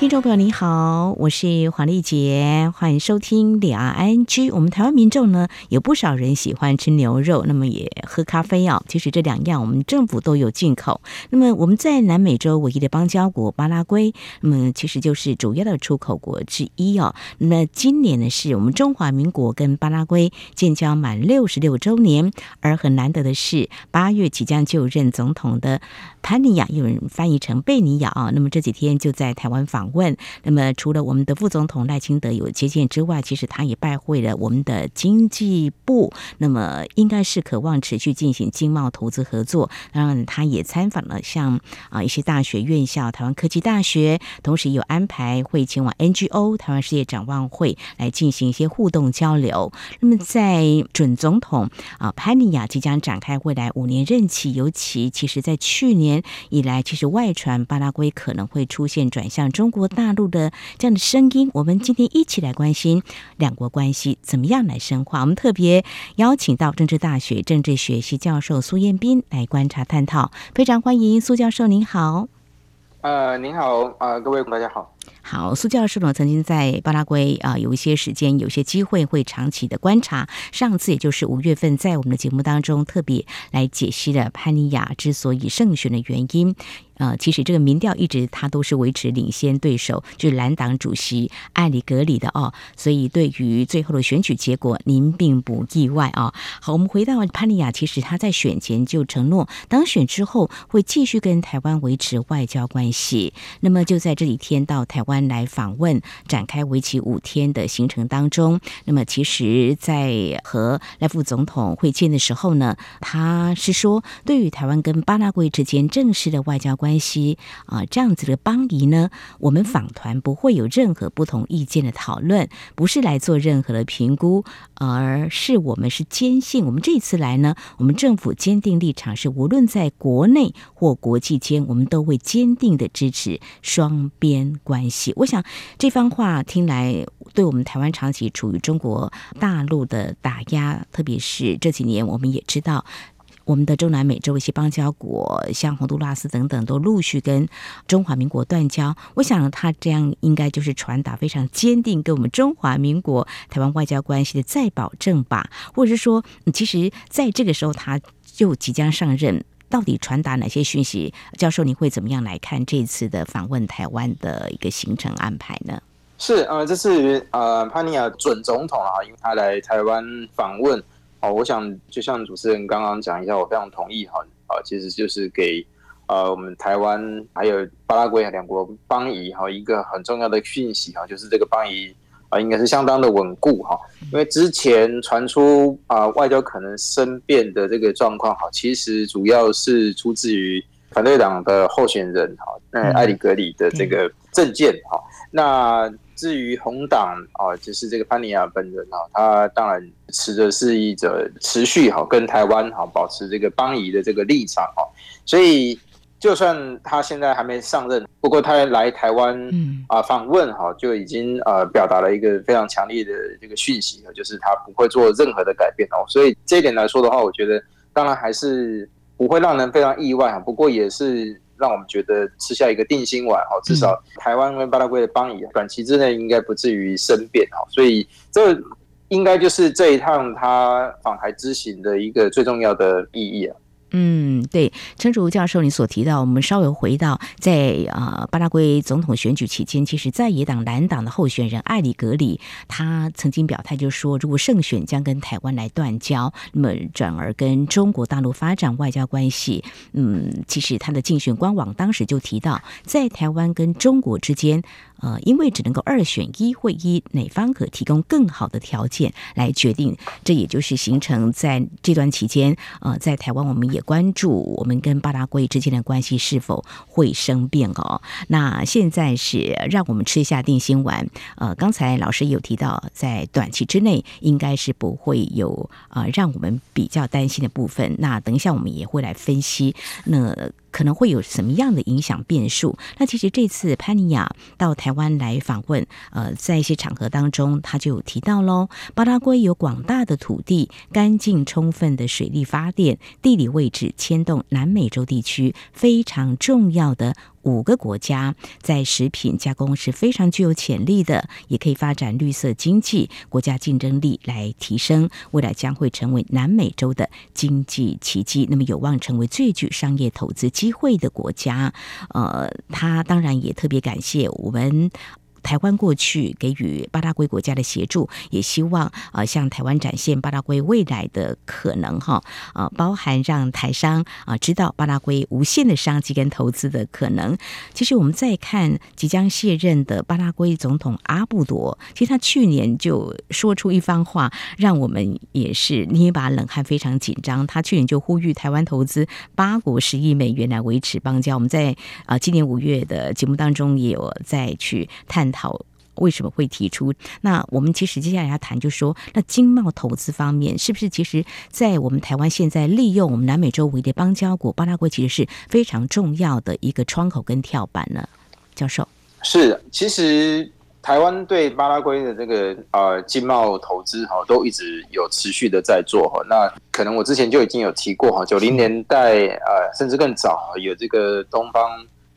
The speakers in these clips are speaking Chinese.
听众朋友你好，我是黄丽杰，欢迎收听两岸 ING。我们台湾民众呢，有不少人喜欢吃牛肉，那么也喝咖啡哦。其实这两样我们政府都有进口。那么我们在南美洲唯一的邦交国巴拉圭，那么其实就是主要的出口国之一哦。那今年呢，是我们中华民国跟巴拉圭建交满六十六周年，而很难得的是，八月即将就任总统的潘尼亚，有人翻译成贝尼亚啊。那么这几天就在台湾访问。那么除了我们的副总统赖清德有接见之外，其实他也拜会了我们的经济部。那么应该是渴望持续进行经贸投资合作。当然，他也参访了像啊一些大学院校，台湾科技大学，同时有安排会前往 NGO 台湾世界展望会来进行一些互动交流。那么在准总统啊潘尼亚即将展开未来五年任期，尤其其实在去年以来，其实外传巴拉圭可能会出现转向中国。国大陆的这样的声音，我们今天一起来关心两国关系怎么样来深化。我们特别邀请到政治大学政治学系教授苏彦斌来观察探讨，非常欢迎苏教授，您好。呃，您好，呃，各位大家好。好，苏教授呢曾经在巴拉圭啊、有一些时间，有些机会会长期的观察。上次也就是五月份，在我们的节目当中特别来解析了潘尼亚之所以胜选的原因。呃，其实这个民调一直他都是维持领先对手，就是蓝党主席艾里格里的哦。所以对于最后的选举结果，您并不意外啊、好，我们回到潘尼亚，其实他在选前就承诺，当选之后会继续跟台湾维持外交关系。那么就在这几天到台台湾来访问，展开为期五天的行程当中，那么其实，在和赖副总统会见的时候呢，他是说，对于台湾跟巴拉圭之间正式的外交关系。关系啊，这样子的邦谊呢，我们访团不会有任何不同意见的讨论，不是来做任何的评估，而是我们是坚信，我们这次来呢，我们政府坚定立场是，无论在国内或国际间，我们都会坚定的支持双边关关系。我想这番话听来，对我们台湾长期处于中国大陆的打压，特别是这几年，我们也知道。我们的中南美洲一些邦交国，像洪都拉斯等等，都陆续跟中华民国断交。我想他这样应该就是传达非常坚定，跟我们中华民国台湾外交关系的再保证吧。或者是说，其实在这个时候他就即将上任，到底传达哪些讯息？教授，你会怎么样来看这次的访问台湾的一个行程安排呢？是呃，这是呃潘尼亚准总统啊，因为他来台湾访问。哦，我想就像主持人刚刚讲一下，我非常同意哈啊，其实就是给呃我们台湾还有巴拉圭两国邦谊哈一个很重要的讯息哈，就是这个邦谊啊应该是相当的稳固哈，因为之前传出啊外交可能生变的这个状况哈，其实主要是出自于反对党的候选人哈，那艾里格里的这个政见哈，那。至于红党啊，就是这个潘尼亚本人啊，他当然持的是一种持续哈跟台湾哈保持这个邦谊的这个立场哈，所以就算他现在还没上任，不过他来台湾啊访问哈，就已经呃表达了一个非常强烈的这个讯息，就是他不会做任何的改变哦。所以这一点来说的话，我觉得当然还是不会让人非常意外啊，不过也是。让我们觉得吃下一个定心丸哈，至少台湾跟巴拉圭的邦谊短期之内应该不至于生变哈，所以这应该就是这一趟他访台之行的一个最重要的意义啊。嗯，对，陈如教授，你所提到，我们稍微回到在、呃、巴拉圭总统选举期间，其实在野党蓝党的候选人艾里格里，他曾经表态就说，如果胜选将跟台湾来断交，那么转而跟中国大陆发展外交关系。嗯，其实他的竞选官网当时就提到，在台湾跟中国之间。呃，因为只能够二选一，会依哪方可提供更好的条件来决定，这也就是形成在这段期间，呃，在台湾我们也关注我们跟巴拉圭之间的关系是否会生变哦。那现在是让我们吃一下定心丸。呃，刚才老师有提到，在短期之内应该是不会有呃让我们比较担心的部分。那等一下我们也会来分析。那可能会有什么样的影响变数？那其实这次潘尼亚到台湾来访问，呃，在一些场合当中，他就有提到喽，巴拉圭有广大的土地、干净充分的水利发电、地理位置牵动南美洲地区非常重要的。五个国家在食品加工是非常具有潜力的，也可以发展绿色经济，国家竞争力来提升，未来将会成为南美洲的经济奇迹，那么有望成为最具商业投资机会的国家。呃，他当然也特别感谢我们。台湾过去给予巴拉圭国家的协助，也希望呃向台湾展现巴拉圭未来的可能哈，呃包含让台商啊知道巴拉圭无限的商机跟投资的可能。其实我们再看即将卸任的巴拉圭总统阿布多，其实他去年就说出一番话，让我们也是捏把冷汗，非常紧张。他去年就呼吁台湾投资八国十亿美元来维持邦交。我们在啊今年五月的节目当中也有再去探。讨为什么会提出？那我们其实接下来要谈，就说，那经贸投资方面，是不是其实，在我们台湾现在利用我们南美洲为的邦交国巴拉圭，其实是非常重要的一个窗口跟跳板呢？教授是，其实台湾对巴拉圭的这个呃经贸投资哈，都一直有持续的在做哈。那可能我之前就已经有提过哈，九零年代呃甚至更早有这个东方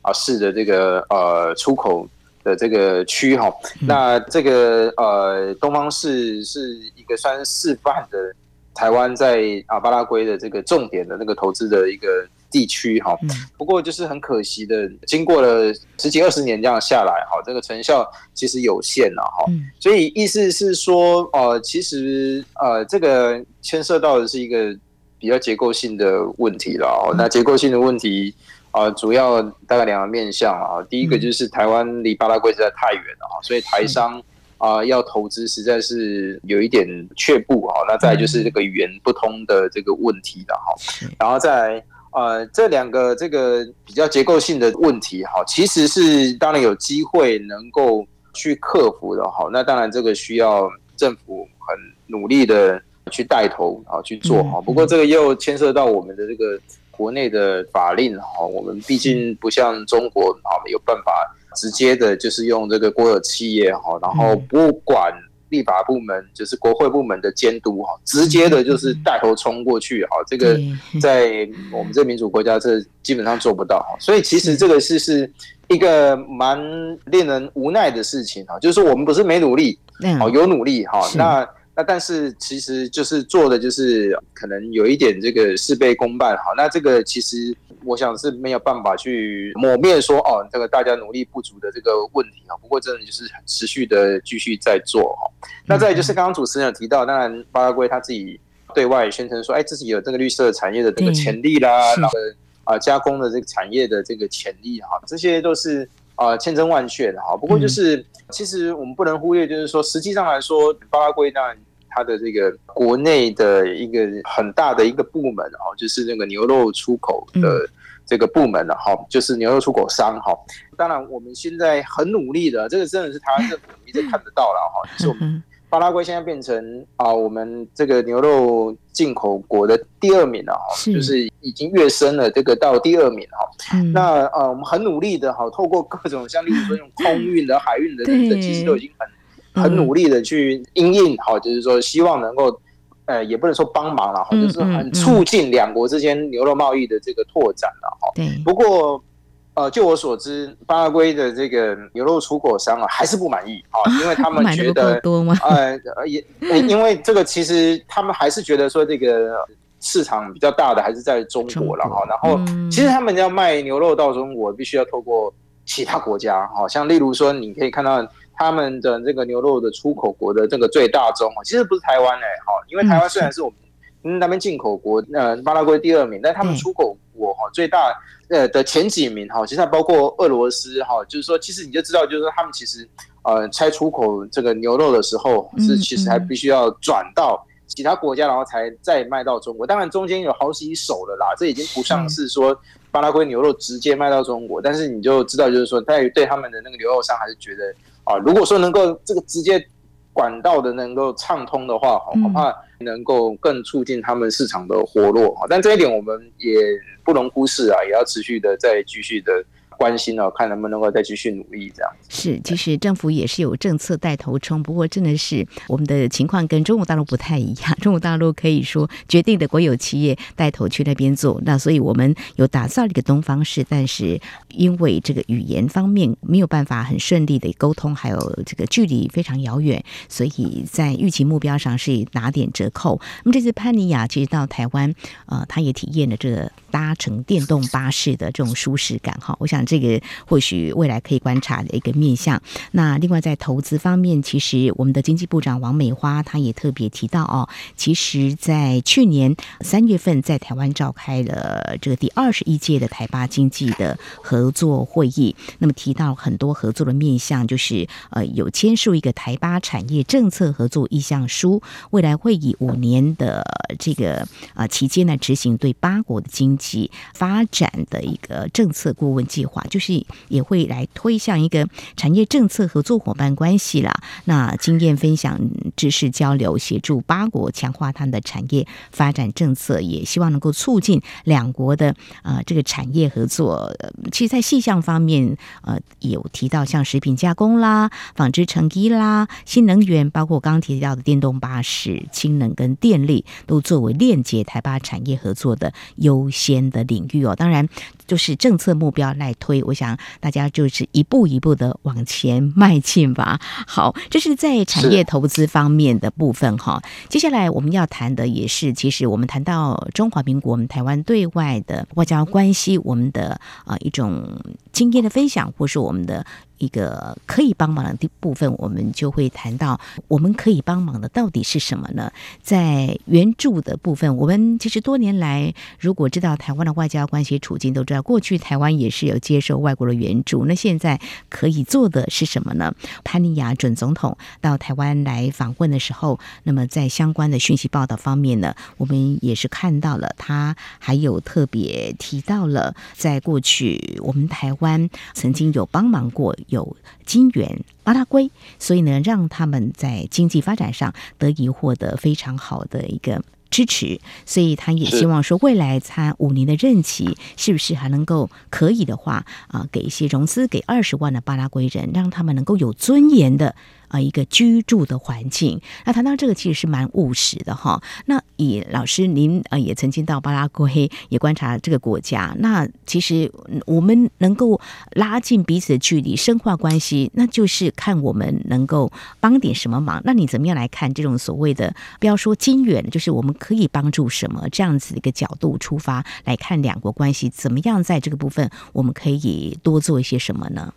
啊式的这个呃出口。的这个区哈，那这个呃东方市是一个算是示范的台湾在啊巴拉圭的这个重点的那个投资的一个地区哈。不过就是很可惜的，经过了十几二十年这样下来哈，这个成效其实有限了哈。所以意思是说，呃，其实呃这个牵涉到的是一个比较结构性的问题了哦。那结构性的问题。啊，主要大概两个面向啊。第一个就是台湾离巴拉圭实在太远了啊，所以台商啊要投资实在是有一点却步啊。那再来就是这个语言不通的这个问题了哈。然后再来呃这两个这个比较结构性的问题哈，其实是当然有机会能够去克服的哈。那当然这个需要政府很努力的去带头啊去做哈。不过这个又牵涉到我们的这个。国内的法令哈，我们毕竟不像中国啊，有办法直接的，就是用这个国有企业哈，然后不管立法部门，就是国会部门的监督哈，直接的就是带头冲过去哈，这个在我们这民主国家这基本上做不到哈，所以其实这个是是一个蛮令人无奈的事情哈，就是说我们不是没努力，哦，有努力哈，那。那但是其实就是做的就是可能有一点这个事倍功半哈，那这个其实我想是没有办法去抹灭说哦，这个大家努力不足的这个问题啊。不过真的就是持续的继续在做哈。那再就是刚刚主持人有提到，当然巴拉圭他自己对外宣称说，哎，自己有这个绿色产业的这个潜力啦，然后啊加工的这个产业的这个潜力哈，这些都是。啊，千真万确的哈。不过就是，其实我们不能忽略，就是说，实际上来说，巴拉圭当然它的这个国内的一个很大的一个部门哦，就是那个牛肉出口的这个部门了哈，就是牛肉出口商哈。当然，我们现在很努力的，这个真的是台湾政府一直看得到了哈，就是我们。巴拉圭现在变成啊，我们这个牛肉进口国的第二名了哈，就是已经跃升了，这个到第二名哈。那呃，我们很努力的哈，透过各种像例如说用空运的、海运的等等，其实都已经很很努力的去应应哈，就是说希望能够呃，也不能说帮忙了哈，就是很促进两国之间牛肉贸易的这个拓展了哈。对，不过。呃，就我所知，巴拉圭的这个牛肉出口商啊，还是不满意啊，因为他们觉得，呃，也因为这个其实他们还是觉得说，这个市场比较大的还是在中国了哈。然后，其实他们要卖牛肉到中国，必须要透过其他国家，好像例如说，你可以看到他们的这个牛肉的出口国的这个最大宗，其实不是台湾哎，哈，因为台湾虽然是我们那边进口国，呃，巴拉圭第二名，但他们出口国哈最大。呃的前几名哈，其实包括俄罗斯哈，就是说，其实你就知道，就是说他们其实呃，拆出口这个牛肉的时候，是其实还必须要转到其他国家，然后才再卖到中国。当然中间有好几手了啦，这已经不像是说巴拉圭牛肉直接卖到中国，但是你就知道，就是说，在于对他们的那个牛肉商还是觉得啊，如果说能够这个直接管道的能够畅通的话，恐怕能够更促进他们市场的活络。但这一点我们也不容忽视啊，也要持续的再继续的。关心哦，看能不能够再继续努力这样。是，其实政府也是有政策带头冲，不过真的是我们的情况跟中国大陆不太一样。中国大陆可以说决定的国有企业带头去那边做，那所以我们有打造一个东方式，但是因为这个语言方面没有办法很顺利的沟通，还有这个距离非常遥远，所以在预期目标上是拿点折扣。那么这次潘尼亚其实到台湾，呃，他也体验了这个搭乘电动巴士的这种舒适感哈。我想。这个或许未来可以观察的一个面向。那另外在投资方面，其实我们的经济部长王美花她也特别提到哦，其实，在去年三月份在台湾召开了这个第二十一届的台巴经济的合作会议，那么提到很多合作的面向，就是呃有签署一个台巴产业政策合作意向书，未来会以五年的这个呃期间呢执行对八国的经济发展的一个政策顾问计划。就是也会来推向一个产业政策合作伙伴关系啦，那经验分享、知识交流，协助八国强化他们的产业发展政策，也希望能够促进两国的、呃、这个产业合作。其实，在细项方面，呃，有提到像食品加工啦、纺织成衣啦、新能源，包括刚刚提到的电动巴士、氢能跟电力，都作为链接台巴产业合作的优先的领域哦。当然，就是政策目标来。推，我想大家就是一步一步的往前迈进吧。好，这是在产业投资方面的部分哈。接下来我们要谈的也是，其实我们谈到中华民国，我们台湾对外的外交关系，我们的啊一种经验的分享，或是我们的。一个可以帮忙的部分，我们就会谈到我们可以帮忙的到底是什么呢？在援助的部分，我们其实多年来，如果知道台湾的外交关系处境，都知道过去台湾也是有接受外国的援助。那现在可以做的是什么呢？潘尼亚准总统到台湾来访问的时候，那么在相关的讯息报道方面呢，我们也是看到了，他还有特别提到了，在过去我们台湾曾经有帮忙过。有金元巴拉圭，所以呢，让他们在经济发展上得以获得非常好的一个支持。所以他也希望说，未来他五年的任期，是不是还能够可以的话啊，给一些融资给二十万的巴拉圭人，让他们能够有尊严的。啊，一个居住的环境。那谈到这个，其实是蛮务实的哈。那以老师您呃也曾经到巴拉圭，也观察这个国家。那其实我们能够拉近彼此的距离，深化关系，那就是看我们能够帮点什么忙。那你怎么样来看这种所谓的不要说金援，就是我们可以帮助什么这样子的一个角度出发来看两国关系，怎么样在这个部分我们可以多做一些什么呢？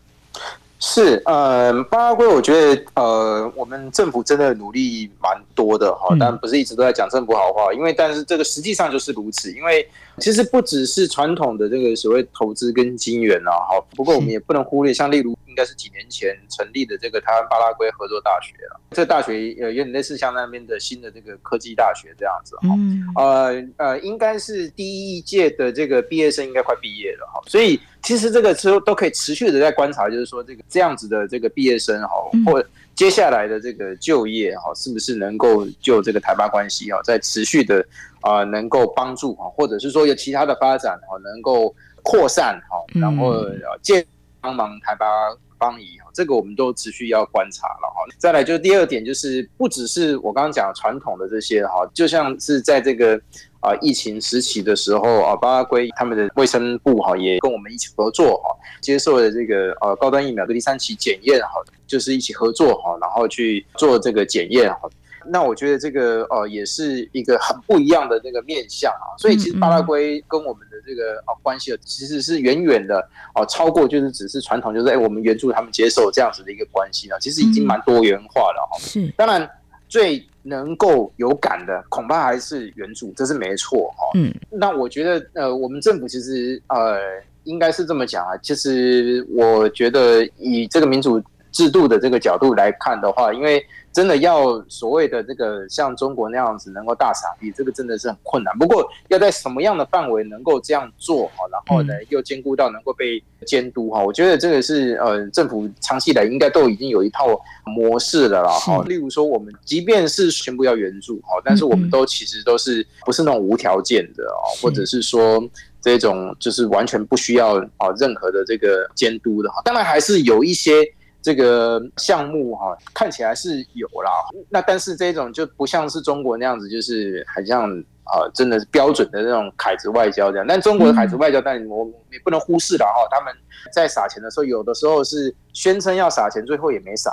是，呃，巴拉圭，我觉得，呃，我们政府真的努力蛮多的哈，但不是一直都在讲政府好话，因为，但是这个实际上就是如此，因为其实不只是传统的这个所谓投资跟金援啊，哈，不过我们也不能忽略，像例如。应该是几年前成立的这个台湾巴拉圭合作大学了。这大学呃有点类似像那边的新的这个科技大学这样子哈。呃呃，应该是第一届的这个毕业生应该快毕业了哈。所以其实这个时候都可以持续的在观察，就是说这个这样子的这个毕业生哈，或接下来的这个就业哈，是不是能够就这个台巴关系哈，在持续的啊能够帮助哈，或者是说有其他的发展哈，能够扩散哈，然后借帮忙台巴。邦谊哈，这个我们都持续要观察了哈。再来就是第二点，就是不只是我刚刚讲传统的这些哈，就像是在这个啊疫情时期的时候啊，巴拉圭他们的卫生部哈也跟我们一起合作哈，接受了这个呃高端疫苗的第三期检验哈，就是一起合作哈，然后去做这个检验哈。那我觉得这个呃也是一个很不一样的那个面向啊，所以其实巴拉圭跟我们的这个啊关系其实是远远的哦超过就是只是传统就是哎我们援助他们接受这样子的一个关系了，其实已经蛮多元化了哈。是，当然最能够有感的恐怕还是援助，这是没错哈。嗯，那我觉得呃我们政府其实呃应该是这么讲啊，其实我觉得以这个民主。制度的这个角度来看的话，因为真的要所谓的这个像中国那样子能够大傻逼，这个真的是很困难。不过要在什么样的范围能够这样做哈，然后呢又兼顾到能够被监督哈，我觉得这个是呃政府长期以来应该都已经有一套模式了啦哈。例如说我们即便是宣布要援助哈，但是我们都其实都是不是那种无条件的哦，或者是说这种就是完全不需要啊任何的这个监督的哈。当然还是有一些。这个项目哈，看起来是有啦，那但是这种就不像是中国那样子，就是很像啊，真的是标准的那种凯子外交这样。但中国的凯子外交，但我也不能忽视了哈，他们在撒钱的时候，有的时候是宣称要撒钱，最后也没撒。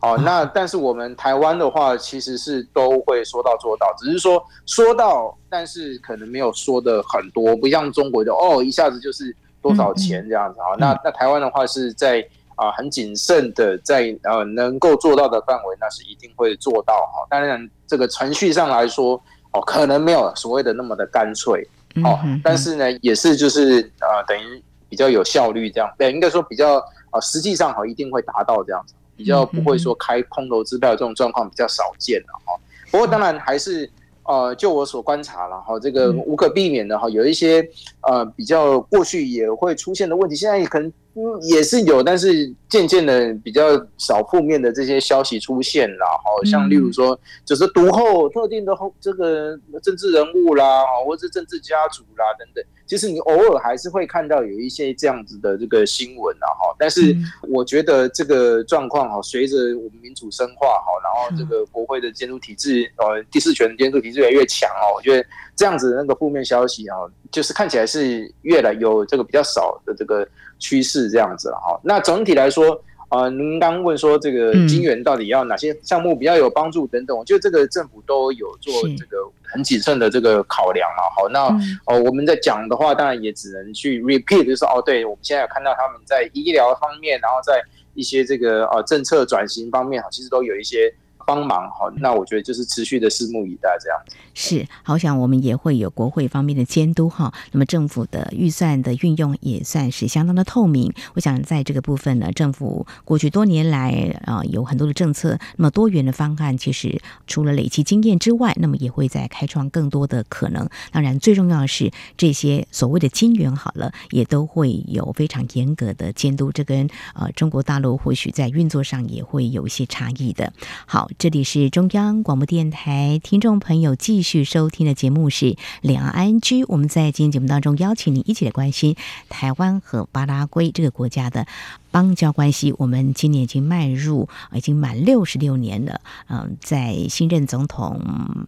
哦，那但是我们台湾的话，其实是都会说到做到，只是说说到，但是可能没有说的很多，不像中国的哦，一下子就是多少钱这样子啊。那那台湾的话是在。啊，很谨慎的在呃能够做到的范围，那是一定会做到哈。当然，这个程序上来说，哦，可能没有所谓的那么的干脆，哦，但是呢，也是就是呃等于比较有效率这样，对，应该说比较啊，实际上哈一定会达到这样子，比较不会说开空头支票这种状况比较少见的哈。不过当然还是呃，就我所观察了哈，这个无可避免的哈，有一些呃比较过去也会出现的问题，现在可能。嗯，也是有，但是渐渐的比较少负面的这些消息出现了，好像例如说，就是独后特定的后这个政治人物啦，或者是政治家族啦等等。其实你偶尔还是会看到有一些这样子的这个新闻啊，哈，但是我觉得这个状况哈，随着我们民主深化哈，然后这个国会的监督体制，呃，第四权监督体制越来越强哦，我觉得这样子的那个负面消息啊，就是看起来是越来有这个比较少的这个趋势这样子了哈。那总体来说。啊、呃，您刚问说这个金源到底要哪些项目比较有帮助等等，我觉得这个政府都有做这个很谨慎的这个考量嘛。好，那哦我们在讲的话，当然也只能去 repeat，就是哦，对，我们现在有看到他们在医疗方面，然后在一些这个呃政策转型方面，哈，其实都有一些。帮忙哈，那我觉得就是持续的拭目以待，这样是。好想我们也会有国会方面的监督哈，那么政府的预算的运用也算是相当的透明。我想在这个部分呢，政府过去多年来啊有很多的政策，那么多元的方案，其实除了累积经验之外，那么也会在开创更多的可能。当然，最重要的是这些所谓的金援好了，也都会有非常严格的监督。这跟呃中国大陆或许在运作上也会有一些差异的。好。这里是中央广播电台，听众朋友继续收听的节目是《两岸安居》。我们在今天节目当中邀请你一起来关心台湾和巴拉圭这个国家的。邦交关系，我们今年已经迈入，已经满六十六年了。嗯，在新任总统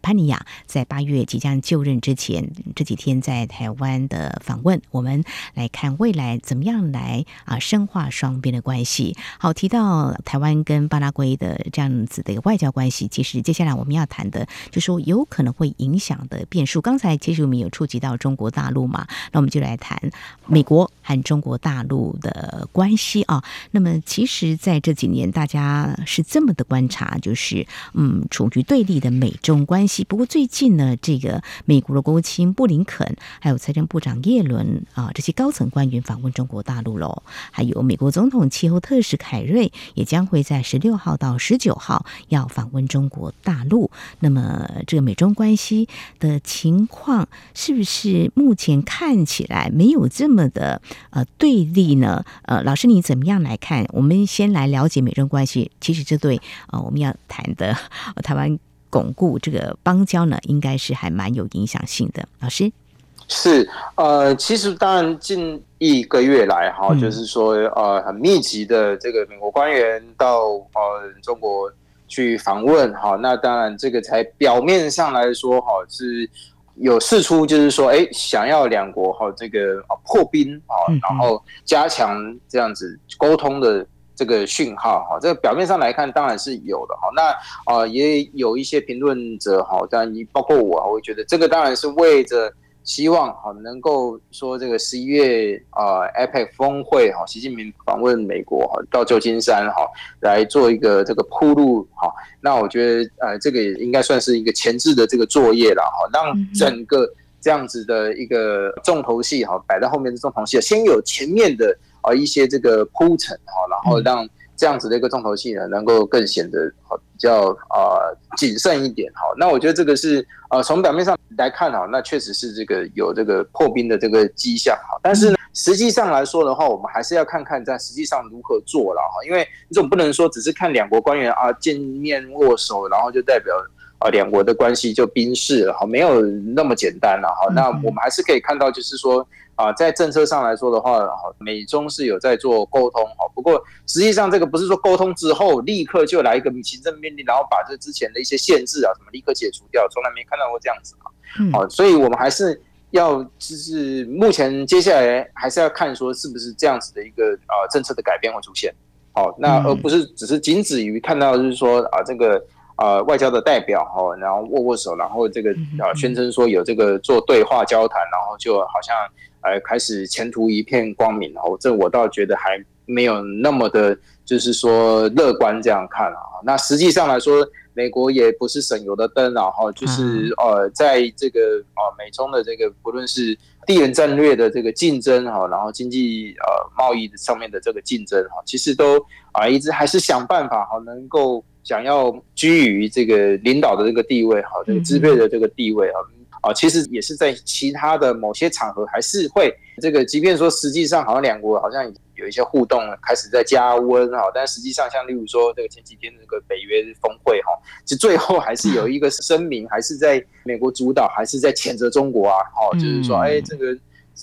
潘尼亚在八月即将就任之前，这几天在台湾的访问，我们来看未来怎么样来啊深化双边的关系。好，提到台湾跟巴拉圭的这样子的一个外交关系，其实接下来我们要谈的，就是说有可能会影响的变数。刚才其实我们有触及到中国大陆嘛，那我们就来谈美国和中国大陆的关系。啊，那么其实在这几年，大家是这么的观察，就是嗯，处于对立的美中关系。不过最近呢，这个美国的国务卿布林肯，还有财政部长耶伦啊，这些高层官员访问中国大陆喽。还有美国总统气候特使凯瑞也将会在十六号到十九号要访问中国大陆。那么这个美中关系的情况，是不是目前看起来没有这么的呃对立呢？呃，老师你怎么？怎么样来看？我们先来了解美中关系。其实这对啊、呃，我们要谈的 台湾巩固这个邦交呢，应该是还蛮有影响性的。老师是呃，其实当然近一个月来哈，就是说呃，很密集的这个美国官员到呃中国去访问哈，那当然这个才表面上来说哈是。有试出，就是说，哎，想要两国哈这个啊破冰啊，然后加强这样子沟通的这个讯号哈。这个表面上来看，当然是有的哈。那啊，也有一些评论者哈，当然你包括我，我会觉得这个当然是为着。希望哈能够说这个十一月啊 APEC 峰会哈，习近平访问美国哈，到旧金山哈来做一个这个铺路哈。那我觉得呃这个也应该算是一个前置的这个作业了哈，让整个这样子的一个重头戏哈摆在后面的重头戏，先有前面的啊一些这个铺陈哈，然后让。这样子的一个重头戏呢，能够更显得比较啊谨慎一点。好，那我觉得这个是呃从表面上来看哈，那确实是这个有这个破冰的这个迹象哈。但是呢，实际上来说的话，我们还是要看看在实际上如何做了哈，因为你总不能说只是看两国官员啊见面握手，然后就代表。啊，两国的关系就冰释了哈，没有那么简单了哈。那我们还是可以看到，就是说啊，在政策上来说的话，美中是有在做沟通哈。不过实际上这个不是说沟通之后立刻就来一个行政命令，然后把这之前的一些限制啊什么立刻解除掉，从来没看到过这样子嘛。好，所以我们还是要就是目前接下来还是要看说是不是这样子的一个啊政策的改变会出现。好，那而不是只是仅止于看到就是说啊这个。呃，外交的代表哈，然后握握手，然后这个呃宣称说有这个做对话交谈，然后就好像呃开始前途一片光明，然后这我倒觉得还没有那么的，就是说乐观这样看啊。那实际上来说，美国也不是省油的灯，然后就是呃在这个呃美中的这个不论是地缘战略的这个竞争哈，然后经济呃贸易上面的这个竞争哈，其实都啊一直还是想办法哈能够。想要居于这个领导的这个地位，哈，这个支配的这个地位啊，啊，其实也是在其他的某些场合还是会这个，即便说实际上好像两国好像有一些互动开始在加温哈，但实际上像例如说这个前几天这个北约峰会哈，其实最后还是有一个声明，还是在美国主导，还是在谴责中国啊，哦，就是说哎这个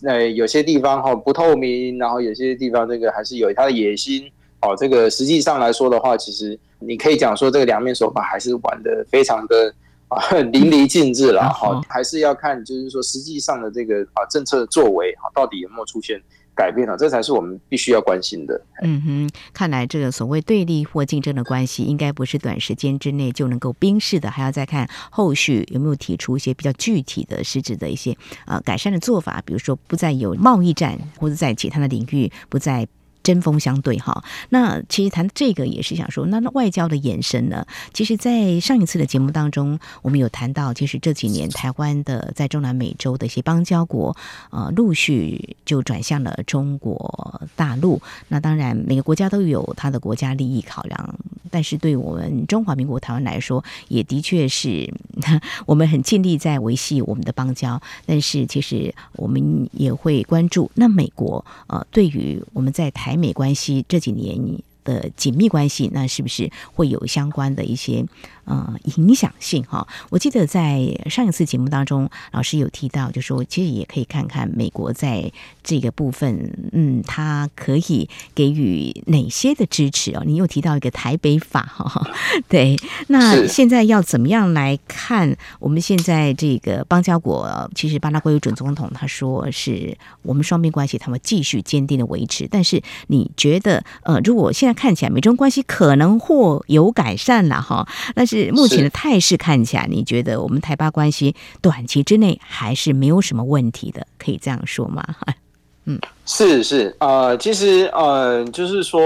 呃有些地方哈不透明，然后有些地方这个还是有他的野心。哦，这个实际上来说的话，其实你可以讲说，这个两面手法还是玩得非常的啊 淋漓尽致了哈，还是要看就是说实际上的这个啊政策作为啊，到底有没有出现改变了，这才是我们必须要关心的。嗯哼，看来这个所谓对立或竞争的关系，应该不是短时间之内就能够冰释的，还要再看后续有没有提出一些比较具体的实质的一些呃改善的做法，比如说不再有贸易战，或者在其他的领域不再。针锋相对哈，那其实谈这个也是想说，那那外交的延伸呢？其实，在上一次的节目当中，我们有谈到，其实这几年台湾的在中南美洲的一些邦交国，呃，陆续就转向了中国大陆。那当然，每个国家都有它的国家利益考量，但是对我们中华民国台湾来说，也的确是 我们很尽力在维系我们的邦交。但是，其实我们也会关注，那美国呃，对于我们在台美关系这几年的紧密关系，那是不是会有相关的一些？呃，影响性哈，我记得在上一次节目当中，老师有提到，就说其实也可以看看美国在这个部分，嗯，它可以给予哪些的支持哦。你又提到一个台北法哈，对，那现在要怎么样来看我们现在这个邦交国？其实巴拉圭准总统他说是我们双边关系他们继续坚定的维持，但是你觉得呃，如果现在看起来美中关系可能或有改善了哈，但是。目前的态势看起来，你觉得我们台巴关系短期之内还是没有什么问题的，可以这样说吗？嗯，是是，呃，其实呃，就是说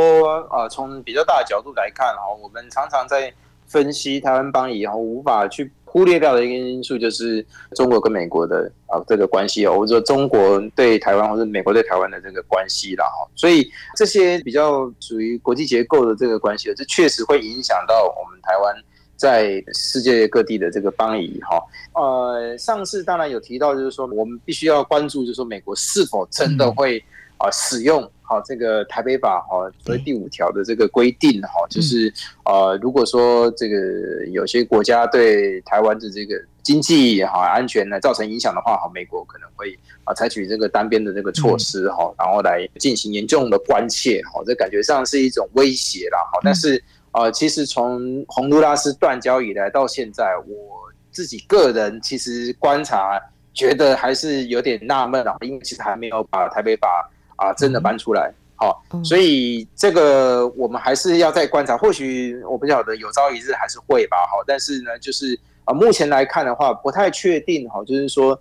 呃，从比较大的角度来看哈，我们常常在分析台湾邦以，后无法去忽略掉的一个因素，就是中国跟美国的啊这个关系哦，或者说中国对台湾或者美国对台湾的这个关系啦哈，所以这些比较属于国际结构的这个关系，这确实会影响到我们台湾。在世界各地的这个邦谊哈，呃，上次当然有提到，就是说我们必须要关注，就是说美国是否真的会啊使用好这个台北法哈，所以第五条的这个规定哈，就是呃，如果说这个有些国家对台湾的这个经济哈安全呢造成影响的话，哈，美国可能会啊采取这个单边的这个措施哈，然后来进行严重的关切哈，这感觉上是一种威胁啦哈，但是。呃，其实从洪都拉斯断交以来到现在，我自己个人其实观察，觉得还是有点纳闷啊，因为其实还没有把台北法啊真的搬出来，好，所以这个我们还是要再观察，或许我不晓得有朝一日还是会吧，好，但是呢，就是啊，目前来看的话，不太确定哈，就是说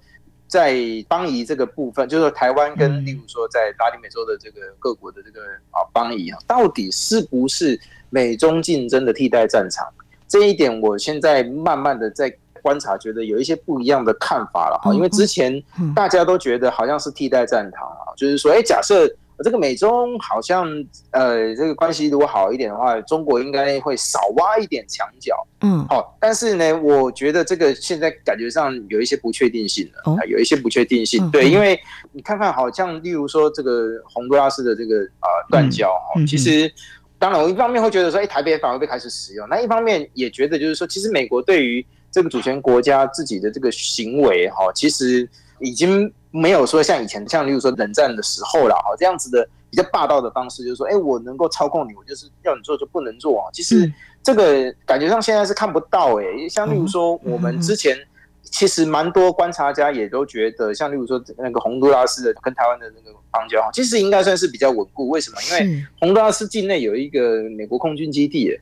在邦谊这个部分，就是说台湾跟例如说在拉丁美洲的这个各国的这个啊邦谊啊，到底是不是？美中竞争的替代战场，这一点我现在慢慢的在观察，觉得有一些不一样的看法了哈。因为之前大家都觉得好像是替代战场啊，就是说，哎，假设这个美中好像呃这个关系如果好一点的话，中国应该会少挖一点墙角。嗯，好、哦，但是呢，我觉得这个现在感觉上有一些不确定性了，哦、有一些不确定性。嗯、对，因为你看看，好像例如说这个洪都拉斯的这个啊、呃、断交哈，嗯、其实当然我一方面会觉得说，哎，台北反而被开始使用，那一方面也觉得就是说，其实美国对于这个主权国家自己的这个行为哈，其实已经没有说像以前，像例如说冷战的时候了哈，这样子的比较霸道的方式，就是说，哎，我能够操控你，我就是要你做就不能做啊。其实这个感觉上现在是看不到哎，像例如说我们之前其实蛮多观察家也都觉得，像例如说那个洪都拉斯的跟台湾的那个邦交，其实应该算是比较稳固。为什么？因为洪都拉斯境内有一个美国空军基地。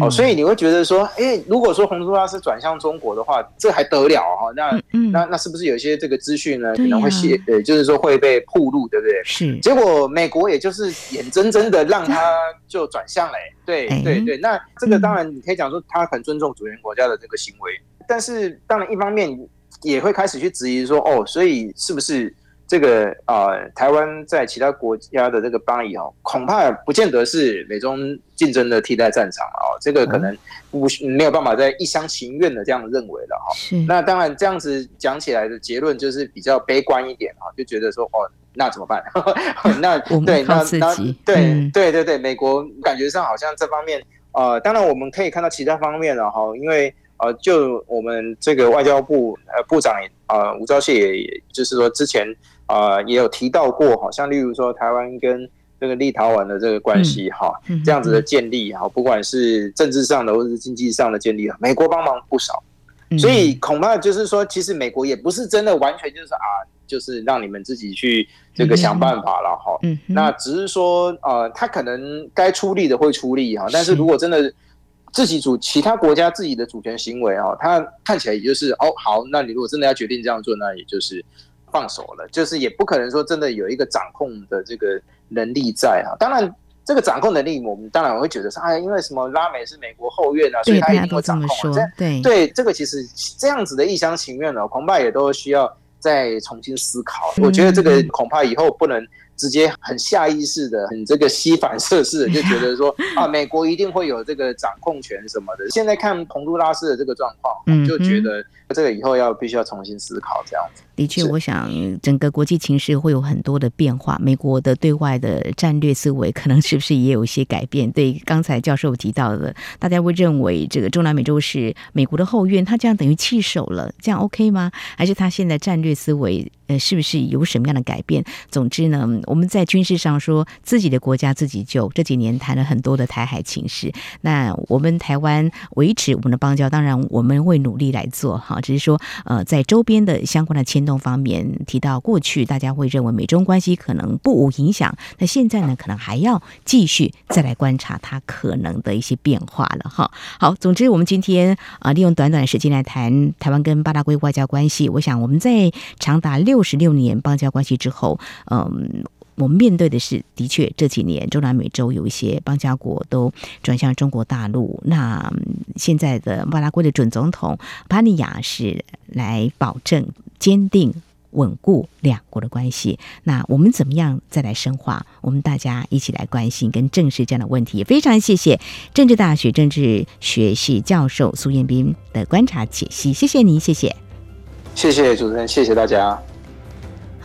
哦，所以你会觉得说，哎，如果说洪都拉斯转向中国的话，这还得了哈？那那那是不是有一些这个资讯呢？可能会泄，呃，就是说会被曝露，对不对？是。结果美国也就是眼睁睁的让他就转向了，对对对。那这个当然你可以讲说他很尊重主权国家的这个行为，但是当然一方面也会开始去质疑说，哦，所以是不是？这个呃，台湾在其他国家的这个邦谊哦，恐怕不见得是美中竞争的替代战场哦，这个可能不没有办法再一厢情愿的这样认为了哈。是。那当然这样子讲起来的结论就是比较悲观一点哈，就觉得说哦，那怎么办？那对，那那对对对对，美国感觉上好像这方面呃，当然我们可以看到其他方面了哈，因为。呃，就我们这个外交部呃部长也呃吴钊燮也，也就是说之前呃也有提到过，好像例如说台湾跟这个立陶宛的这个关系哈，这样子的建立哈，不管是政治上的或者是经济上的建立，美国帮忙不少，所以恐怕就是说，其实美国也不是真的完全就是啊，就是让你们自己去这个想办法了哈，那只是说呃，他可能该出力的会出力哈，但是如果真的。自己主其他国家自己的主权行为哦，他看起来也就是哦好，那你如果真的要决定这样做，那也就是放手了，就是也不可能说真的有一个掌控的这个能力在啊。当然，这个掌控能力，我们当然我会觉得说，哎，因为什么拉美是美国后院啊，所以他一定会掌控。对对，这个其实这样子的一厢情愿呢，恐怕也都需要再重新思考。我觉得这个恐怕以后不能。直接很下意识的，很这个吸反射式的 就觉得说啊，美国一定会有这个掌控权什么的。现在看彭都拉斯的这个状况，就觉得这个以后要必须要重新思考这样子。的确，我想整个国际情势会有很多的变化，美国的对外的战略思维可能是不是也有一些改变？对，刚才教授提到的，大家会认为这个中南美洲是美国的后院，他这样等于弃守了，这样 OK 吗？还是他现在战略思维呃是不是有什么样的改变？总之呢，我们在军事上说自己的国家自己救，这几年谈了很多的台海情势，那我们台湾维持我们的邦交，当然我们会努力来做哈，只是说呃在周边的相关的牵动。方面提到过去，大家会认为美中关系可能不无影响。那现在呢，可能还要继续再来观察它可能的一些变化了哈。好，总之我们今天啊，利用短短的时间来谈台湾跟巴拉圭外交关系。我想我们在长达六六十六年邦交关系之后，嗯。我们面对的是，的确这几年中南美洲有一些邦交国都转向中国大陆。那现在的巴拉圭的准总统潘尼亚是来保证坚定稳固两国的关系。那我们怎么样再来深化？我们大家一起来关心跟正视这样的问题。也非常谢谢政治大学政治学系教授苏彦斌的观察解析，谢谢您，谢谢，谢谢主持人，谢谢大家。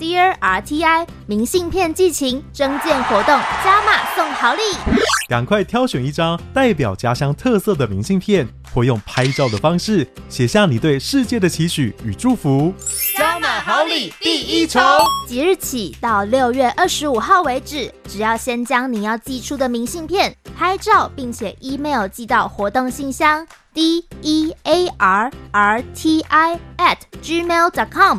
RTI 明信片寄情征件活动加码送好礼，赶快挑选一张代表家乡特色的明信片，或用拍照的方式写下你对世界的期许与祝福。加码好礼第一重，即日起到六月二十五号为止，只要先将你要寄出的明信片。拍照，并且 email 寄到活动信箱 d e a r r t i at gmail dot com，